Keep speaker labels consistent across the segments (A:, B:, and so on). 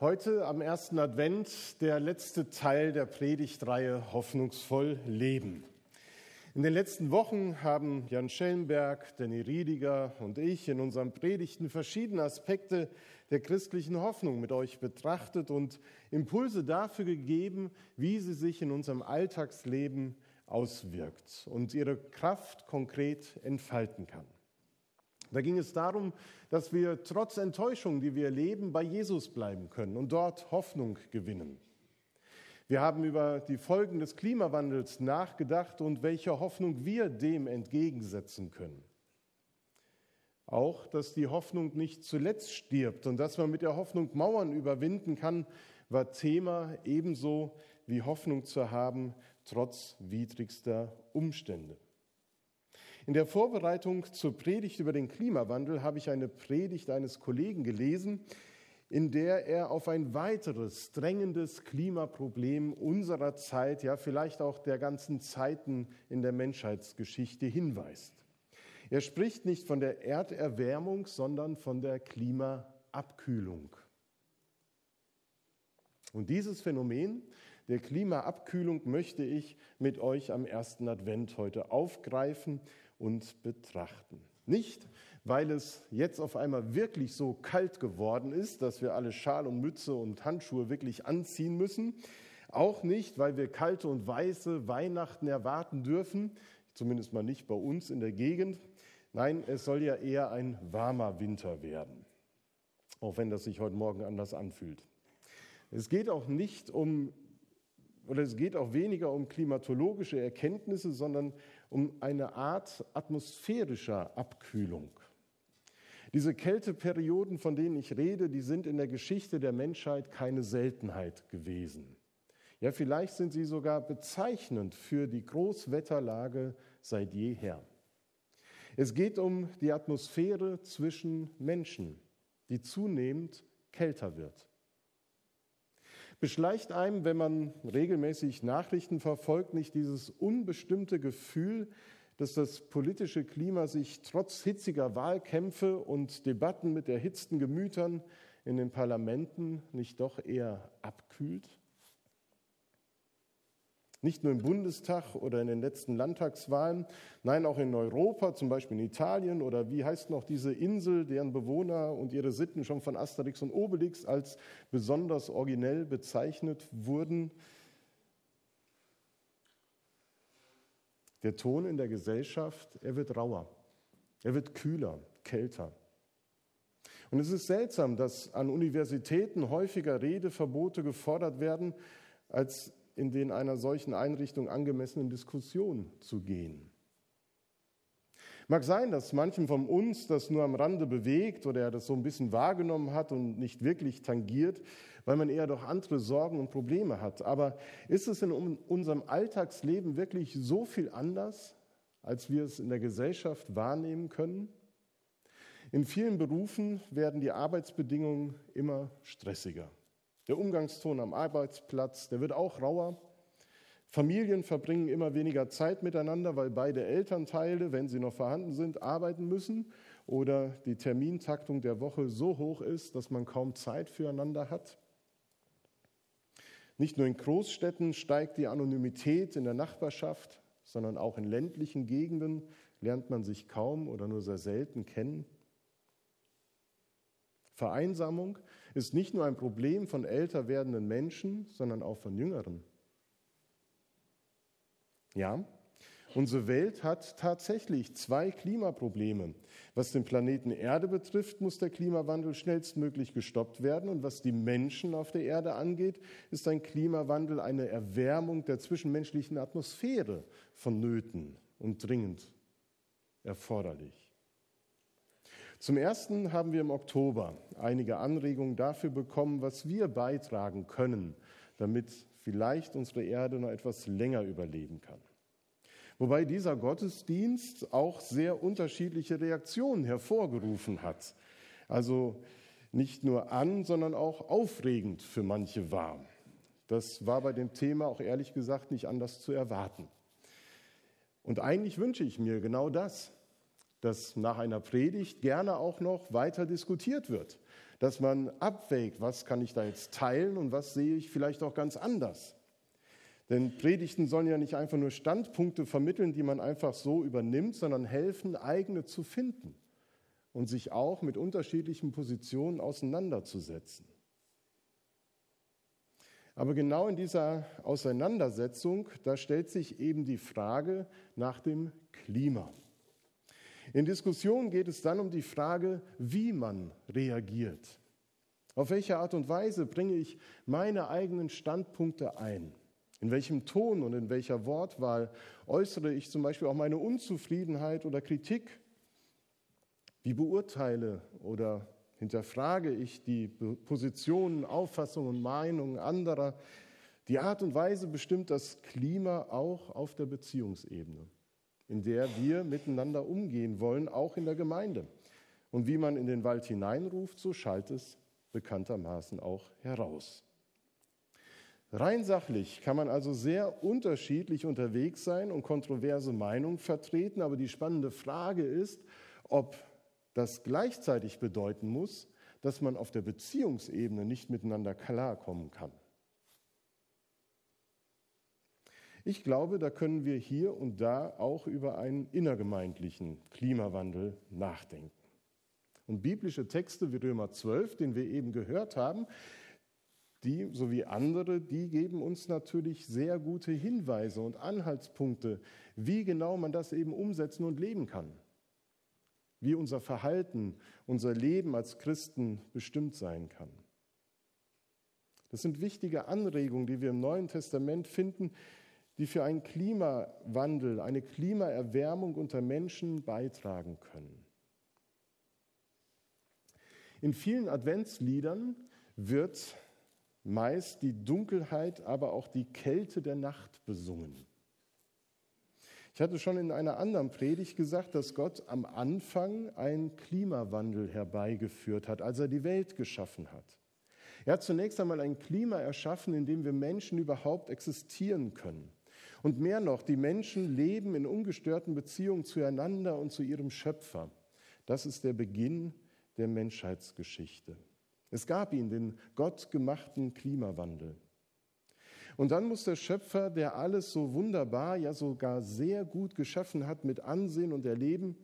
A: Heute am ersten Advent der letzte Teil der Predigtreihe Hoffnungsvoll Leben. In den letzten Wochen haben Jan Schellenberg, Danny Riediger und ich in unseren Predigten verschiedene Aspekte der christlichen Hoffnung mit euch betrachtet und Impulse dafür gegeben, wie sie sich in unserem Alltagsleben auswirkt und ihre Kraft konkret entfalten kann. Da ging es darum, dass wir trotz Enttäuschung, die wir erleben, bei Jesus bleiben können und dort Hoffnung gewinnen. Wir haben über die Folgen des Klimawandels nachgedacht und welche Hoffnung wir dem entgegensetzen können. Auch, dass die Hoffnung nicht zuletzt stirbt und dass man mit der Hoffnung Mauern überwinden kann, war Thema ebenso wie Hoffnung zu haben, trotz widrigster Umstände. In der Vorbereitung zur Predigt über den Klimawandel habe ich eine Predigt eines Kollegen gelesen, in der er auf ein weiteres drängendes Klimaproblem unserer Zeit, ja vielleicht auch der ganzen Zeiten in der Menschheitsgeschichte hinweist. Er spricht nicht von der Erderwärmung, sondern von der Klimaabkühlung. Und dieses Phänomen der Klimaabkühlung möchte ich mit euch am ersten Advent heute aufgreifen und betrachten. Nicht, weil es jetzt auf einmal wirklich so kalt geworden ist, dass wir alle Schal und Mütze und Handschuhe wirklich anziehen müssen. Auch nicht, weil wir kalte und weiße Weihnachten erwarten dürfen, zumindest mal nicht bei uns in der Gegend. Nein, es soll ja eher ein warmer Winter werden, auch wenn das sich heute Morgen anders anfühlt. Es geht auch nicht um, oder es geht auch weniger um klimatologische Erkenntnisse, sondern um eine Art atmosphärischer Abkühlung. Diese Kälteperioden, von denen ich rede, die sind in der Geschichte der Menschheit keine Seltenheit gewesen. Ja, vielleicht sind sie sogar bezeichnend für die Großwetterlage seit jeher. Es geht um die Atmosphäre zwischen Menschen, die zunehmend kälter wird. Beschleicht einem, wenn man regelmäßig Nachrichten verfolgt, nicht dieses unbestimmte Gefühl, dass das politische Klima sich trotz hitziger Wahlkämpfe und Debatten mit erhitzten Gemütern in den Parlamenten nicht doch eher abkühlt? Nicht nur im Bundestag oder in den letzten Landtagswahlen, nein, auch in Europa, zum Beispiel in Italien oder wie heißt noch diese Insel, deren Bewohner und ihre Sitten schon von Asterix und Obelix als besonders originell bezeichnet wurden. Der Ton in der Gesellschaft, er wird rauer, er wird kühler, kälter. Und es ist seltsam, dass an Universitäten häufiger Redeverbote gefordert werden, als in den einer solchen Einrichtung angemessenen Diskussion zu gehen. Mag sein, dass manchem von uns das nur am Rande bewegt oder er das so ein bisschen wahrgenommen hat und nicht wirklich tangiert, weil man eher doch andere Sorgen und Probleme hat. Aber ist es in unserem Alltagsleben wirklich so viel anders, als wir es in der Gesellschaft wahrnehmen können? In vielen Berufen werden die Arbeitsbedingungen immer stressiger. Der Umgangston am Arbeitsplatz, der wird auch rauer. Familien verbringen immer weniger Zeit miteinander, weil beide Elternteile, wenn sie noch vorhanden sind, arbeiten müssen oder die Termintaktung der Woche so hoch ist, dass man kaum Zeit füreinander hat. Nicht nur in Großstädten steigt die Anonymität in der Nachbarschaft, sondern auch in ländlichen Gegenden lernt man sich kaum oder nur sehr selten kennen. Vereinsamung ist nicht nur ein Problem von älter werdenden Menschen, sondern auch von Jüngeren. Ja, unsere Welt hat tatsächlich zwei Klimaprobleme. Was den Planeten Erde betrifft, muss der Klimawandel schnellstmöglich gestoppt werden. Und was die Menschen auf der Erde angeht, ist ein Klimawandel eine Erwärmung der zwischenmenschlichen Atmosphäre vonnöten und dringend erforderlich. Zum Ersten haben wir im Oktober einige Anregungen dafür bekommen, was wir beitragen können, damit vielleicht unsere Erde noch etwas länger überleben kann. Wobei dieser Gottesdienst auch sehr unterschiedliche Reaktionen hervorgerufen hat. Also nicht nur an, sondern auch aufregend für manche war. Das war bei dem Thema auch ehrlich gesagt nicht anders zu erwarten. Und eigentlich wünsche ich mir genau das, dass nach einer Predigt gerne auch noch weiter diskutiert wird, dass man abwägt, was kann ich da jetzt teilen und was sehe ich vielleicht auch ganz anders. Denn Predigten sollen ja nicht einfach nur Standpunkte vermitteln, die man einfach so übernimmt, sondern helfen, eigene zu finden und sich auch mit unterschiedlichen Positionen auseinanderzusetzen. Aber genau in dieser Auseinandersetzung, da stellt sich eben die Frage nach dem Klima. In Diskussionen geht es dann um die Frage, wie man reagiert. Auf welche Art und Weise bringe ich meine eigenen Standpunkte ein? In welchem Ton und in welcher Wortwahl äußere ich zum Beispiel auch meine Unzufriedenheit oder Kritik? Wie beurteile oder hinterfrage ich die Positionen, Auffassungen und Meinungen anderer? Die Art und Weise bestimmt das Klima auch auf der Beziehungsebene, in der wir miteinander umgehen wollen, auch in der Gemeinde. Und wie man in den Wald hineinruft, so schallt es bekanntermaßen auch heraus. Rein sachlich kann man also sehr unterschiedlich unterwegs sein und kontroverse Meinungen vertreten, aber die spannende Frage ist, ob das gleichzeitig bedeuten muss, dass man auf der Beziehungsebene nicht miteinander klarkommen kann. Ich glaube, da können wir hier und da auch über einen innergemeindlichen Klimawandel nachdenken. Und biblische Texte wie Römer 12, den wir eben gehört haben, die sowie andere, die geben uns natürlich sehr gute Hinweise und Anhaltspunkte, wie genau man das eben umsetzen und leben kann. Wie unser Verhalten, unser Leben als Christen bestimmt sein kann. Das sind wichtige Anregungen, die wir im Neuen Testament finden, die für einen Klimawandel, eine Klimaerwärmung unter Menschen beitragen können. In vielen Adventsliedern wird meist die Dunkelheit, aber auch die Kälte der Nacht besungen. Ich hatte schon in einer anderen Predigt gesagt, dass Gott am Anfang einen Klimawandel herbeigeführt hat, als er die Welt geschaffen hat. Er hat zunächst einmal ein Klima erschaffen, in dem wir Menschen überhaupt existieren können. Und mehr noch, die Menschen leben in ungestörten Beziehungen zueinander und zu ihrem Schöpfer. Das ist der Beginn der Menschheitsgeschichte. Es gab ihn, den gottgemachten Klimawandel. Und dann muss der Schöpfer, der alles so wunderbar, ja sogar sehr gut geschaffen hat, mit ansehen und erleben,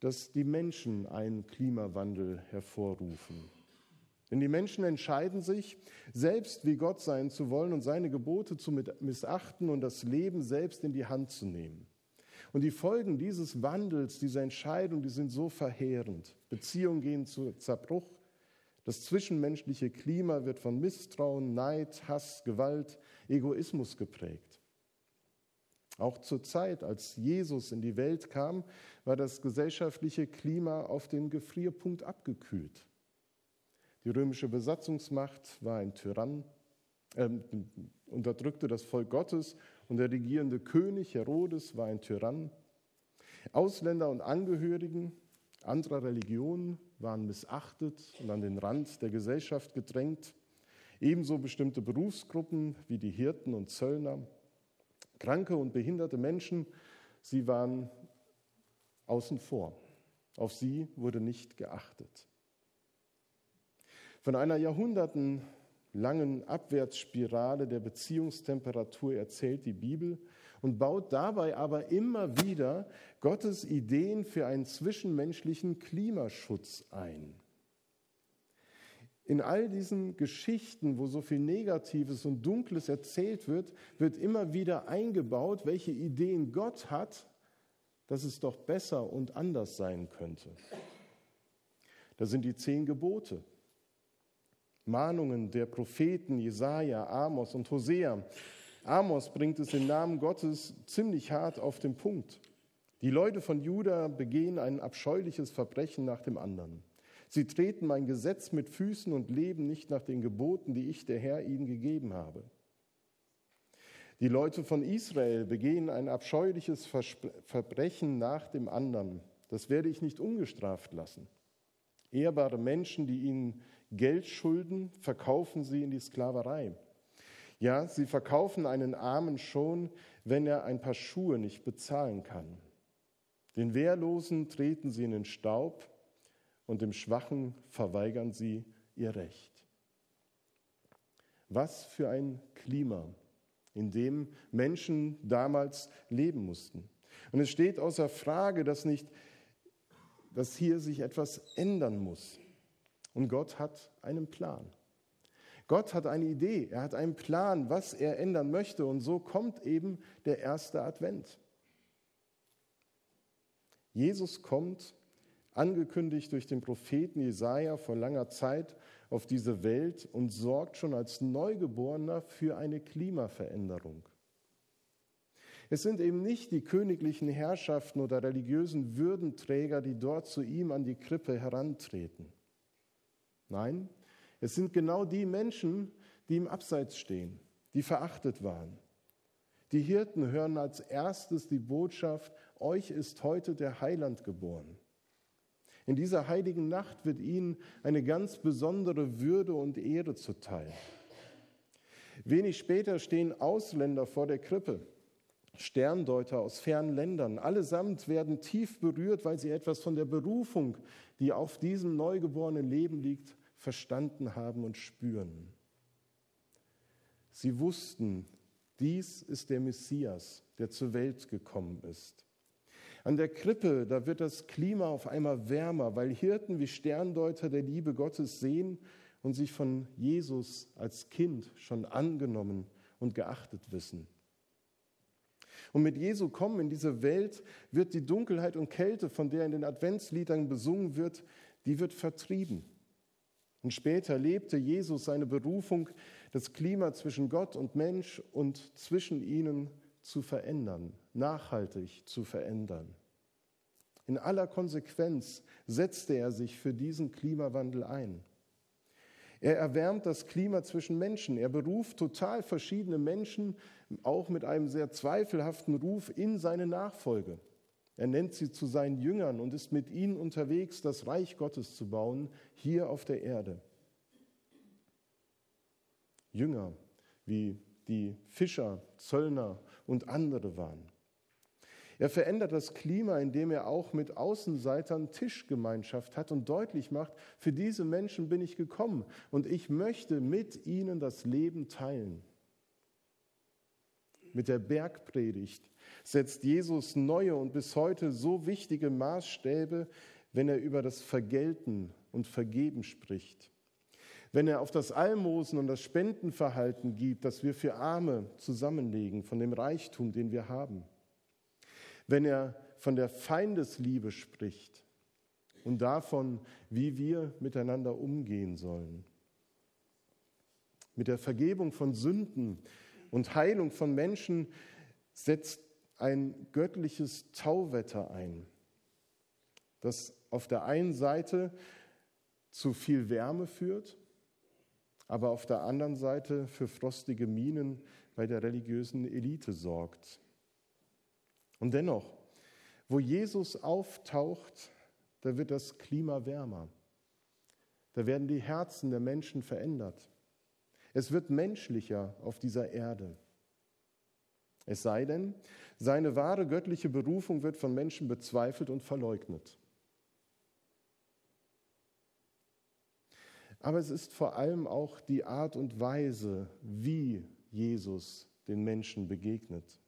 A: dass die Menschen einen Klimawandel hervorrufen. Denn die Menschen entscheiden sich, selbst wie Gott sein zu wollen und seine Gebote zu missachten und das Leben selbst in die Hand zu nehmen. Und die Folgen dieses Wandels, dieser Entscheidung, die sind so verheerend. Beziehungen gehen zu Zerbruch, das zwischenmenschliche Klima wird von Misstrauen, Neid, Hass, Gewalt, Egoismus geprägt. Auch zur Zeit, als Jesus in die Welt kam, war das gesellschaftliche Klima auf den Gefrierpunkt abgekühlt. Die römische Besatzungsmacht war ein Tyrann, äh, unterdrückte das Volk Gottes und der regierende König Herodes war ein Tyrann. Ausländer und Angehörigen anderer Religionen waren missachtet und an den Rand der Gesellschaft gedrängt. Ebenso bestimmte Berufsgruppen wie die Hirten und Zöllner. Kranke und behinderte Menschen, sie waren außen vor. Auf sie wurde nicht geachtet. Von einer jahrhundertenlangen Abwärtsspirale der Beziehungstemperatur erzählt die Bibel und baut dabei aber immer wieder Gottes Ideen für einen zwischenmenschlichen Klimaschutz ein. In all diesen Geschichten, wo so viel Negatives und Dunkles erzählt wird, wird immer wieder eingebaut, welche Ideen Gott hat, dass es doch besser und anders sein könnte. Da sind die zehn Gebote, Mahnungen der Propheten Jesaja, Amos und Hosea, Amos bringt es im Namen Gottes ziemlich hart auf den Punkt. Die Leute von Juda begehen ein abscheuliches Verbrechen nach dem anderen. Sie treten mein Gesetz mit Füßen und leben nicht nach den Geboten, die ich, der Herr, ihnen gegeben habe. Die Leute von Israel begehen ein abscheuliches Verbrechen nach dem anderen. Das werde ich nicht ungestraft lassen. Ehrbare Menschen, die ihnen Geld schulden, verkaufen sie in die Sklaverei. Ja, sie verkaufen einen Armen schon, wenn er ein paar Schuhe nicht bezahlen kann. Den Wehrlosen treten sie in den Staub und dem Schwachen verweigern sie ihr Recht. Was für ein Klima, in dem Menschen damals leben mussten. Und es steht außer Frage, dass nicht, dass hier sich etwas ändern muss. Und Gott hat einen Plan. Gott hat eine Idee, er hat einen Plan, was er ändern möchte. Und so kommt eben der erste Advent. Jesus kommt, angekündigt durch den Propheten Jesaja vor langer Zeit, auf diese Welt und sorgt schon als Neugeborener für eine Klimaveränderung. Es sind eben nicht die königlichen Herrschaften oder religiösen Würdenträger, die dort zu ihm an die Krippe herantreten. Nein, es sind genau die Menschen, die im Abseits stehen, die verachtet waren. Die Hirten hören als erstes die Botschaft, euch ist heute der Heiland geboren. In dieser heiligen Nacht wird ihnen eine ganz besondere Würde und Ehre zuteil. Wenig später stehen Ausländer vor der Krippe, Sterndeuter aus fernen Ländern. Allesamt werden tief berührt, weil sie etwas von der Berufung, die auf diesem neugeborenen Leben liegt, verstanden haben und spüren. Sie wussten, dies ist der Messias, der zur Welt gekommen ist. An der Krippe, da wird das Klima auf einmal wärmer, weil Hirten wie Sterndeuter der Liebe Gottes sehen und sich von Jesus als Kind schon angenommen und geachtet wissen. Und mit Jesu Kommen in diese Welt wird die Dunkelheit und Kälte, von der in den Adventsliedern besungen wird, die wird vertrieben. Und später lebte Jesus seine Berufung, das Klima zwischen Gott und Mensch und zwischen ihnen zu verändern, nachhaltig zu verändern. In aller Konsequenz setzte er sich für diesen Klimawandel ein. Er erwärmt das Klima zwischen Menschen. Er beruft total verschiedene Menschen, auch mit einem sehr zweifelhaften Ruf, in seine Nachfolge. Er nennt sie zu seinen Jüngern und ist mit ihnen unterwegs, das Reich Gottes zu bauen, hier auf der Erde. Jünger, wie die Fischer, Zöllner und andere waren. Er verändert das Klima, indem er auch mit Außenseitern Tischgemeinschaft hat und deutlich macht, für diese Menschen bin ich gekommen und ich möchte mit ihnen das Leben teilen. Mit der Bergpredigt setzt Jesus neue und bis heute so wichtige Maßstäbe, wenn er über das Vergelten und Vergeben spricht wenn er auf das Almosen und das Spendenverhalten gibt, das wir für Arme zusammenlegen, von dem Reichtum, den wir haben, wenn er von der Feindesliebe spricht und davon, wie wir miteinander umgehen sollen, mit der Vergebung von Sünden und Heilung von Menschen setzt ein göttliches Tauwetter ein, das auf der einen Seite zu viel Wärme führt aber auf der anderen Seite für frostige Minen bei der religiösen Elite sorgt. Und dennoch, wo Jesus auftaucht, da wird das Klima wärmer. Da werden die Herzen der Menschen verändert. Es wird menschlicher auf dieser Erde. Es sei denn, seine wahre göttliche Berufung wird von Menschen bezweifelt und verleugnet. Aber es ist vor allem auch die Art und Weise, wie Jesus den Menschen begegnet.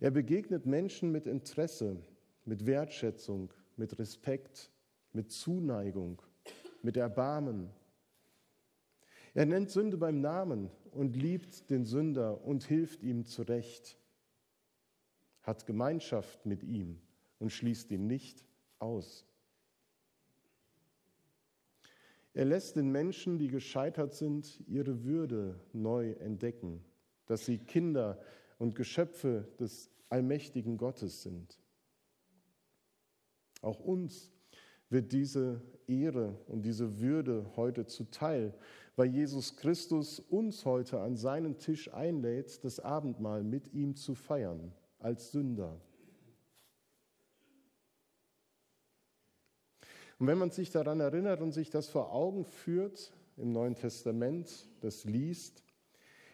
A: Er begegnet Menschen mit Interesse, mit Wertschätzung, mit Respekt, mit Zuneigung, mit Erbarmen. Er nennt Sünde beim Namen und liebt den Sünder und hilft ihm zurecht, hat Gemeinschaft mit ihm und schließt ihn nicht aus. Er lässt den Menschen, die gescheitert sind, ihre Würde neu entdecken, dass sie Kinder und Geschöpfe des allmächtigen Gottes sind. Auch uns wird diese Ehre und diese Würde heute zuteil, weil Jesus Christus uns heute an seinen Tisch einlädt, das Abendmahl mit ihm zu feiern als Sünder. Und wenn man sich daran erinnert und sich das vor Augen führt im Neuen Testament, das liest,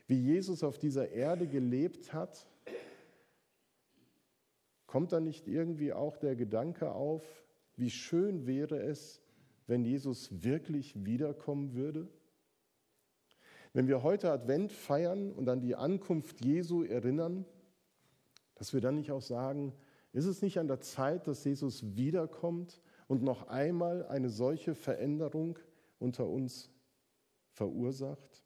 A: wie Jesus auf dieser Erde gelebt hat, kommt da nicht irgendwie auch der Gedanke auf, wie schön wäre es, wenn Jesus wirklich wiederkommen würde? Wenn wir heute Advent feiern und an die Ankunft Jesu erinnern, dass wir dann nicht auch sagen, ist es nicht an der Zeit, dass Jesus wiederkommt und noch einmal eine solche Veränderung unter uns verursacht?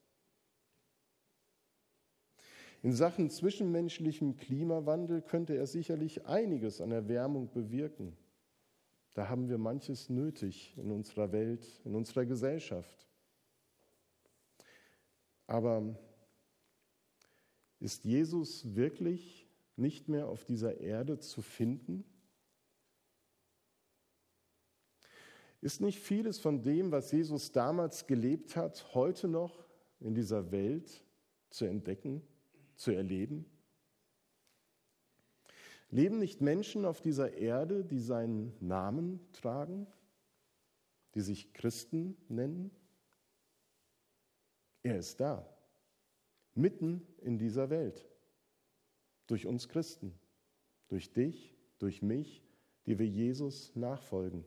A: In Sachen zwischenmenschlichem Klimawandel könnte er sicherlich einiges an Erwärmung bewirken. Da haben wir manches nötig in unserer Welt, in unserer Gesellschaft. Aber ist Jesus wirklich nicht mehr auf dieser Erde zu finden? Ist nicht vieles von dem, was Jesus damals gelebt hat, heute noch in dieser Welt zu entdecken, zu erleben? Leben nicht Menschen auf dieser Erde, die seinen Namen tragen, die sich Christen nennen? Er ist da, mitten in dieser Welt, durch uns Christen, durch dich, durch mich, die wir Jesus nachfolgen.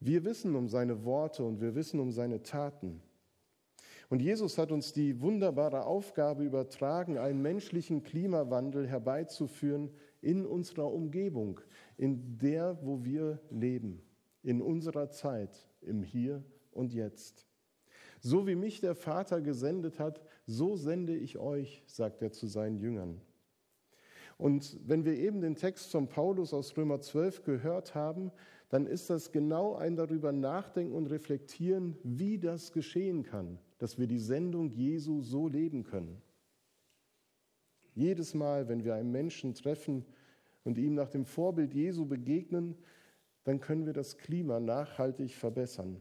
A: Wir wissen um seine Worte und wir wissen um seine Taten. Und Jesus hat uns die wunderbare Aufgabe übertragen, einen menschlichen Klimawandel herbeizuführen in unserer Umgebung, in der, wo wir leben, in unserer Zeit, im Hier und Jetzt. So wie mich der Vater gesendet hat, so sende ich euch, sagt er zu seinen Jüngern. Und wenn wir eben den Text von Paulus aus Römer 12 gehört haben, dann ist das genau ein darüber nachdenken und reflektieren, wie das geschehen kann, dass wir die Sendung Jesu so leben können. Jedes Mal, wenn wir einen Menschen treffen und ihm nach dem Vorbild Jesu begegnen, dann können wir das Klima nachhaltig verbessern.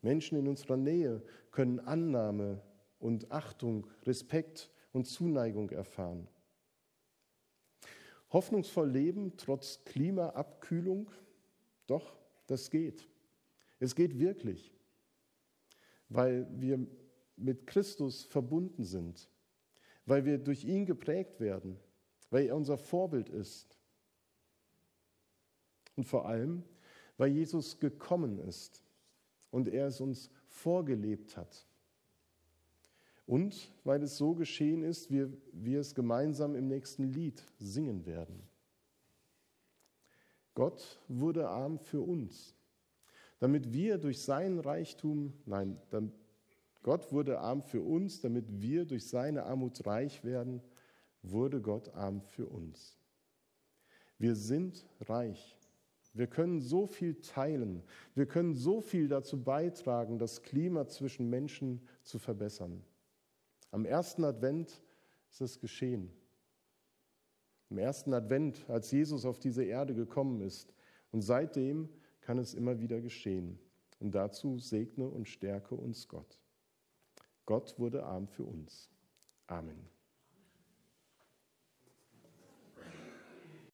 A: Menschen in unserer Nähe können Annahme und Achtung, Respekt und Zuneigung erfahren. Hoffnungsvoll leben trotz Klimaabkühlung, doch, das geht. Es geht wirklich, weil wir mit Christus verbunden sind, weil wir durch ihn geprägt werden, weil er unser Vorbild ist und vor allem, weil Jesus gekommen ist und er es uns vorgelebt hat. Und weil es so geschehen ist, wie wir es gemeinsam im nächsten Lied singen werden. Gott wurde arm für uns, damit wir durch seinen Reichtum, nein, Gott wurde arm für uns, damit wir durch seine Armut reich werden, wurde Gott arm für uns. Wir sind reich wir können so viel teilen. Wir können so viel dazu beitragen, das Klima zwischen Menschen zu verbessern. Am ersten Advent ist es geschehen. Am ersten Advent, als Jesus auf diese Erde gekommen ist. Und seitdem kann es immer wieder geschehen. Und dazu segne und stärke uns Gott. Gott wurde arm für uns. Amen.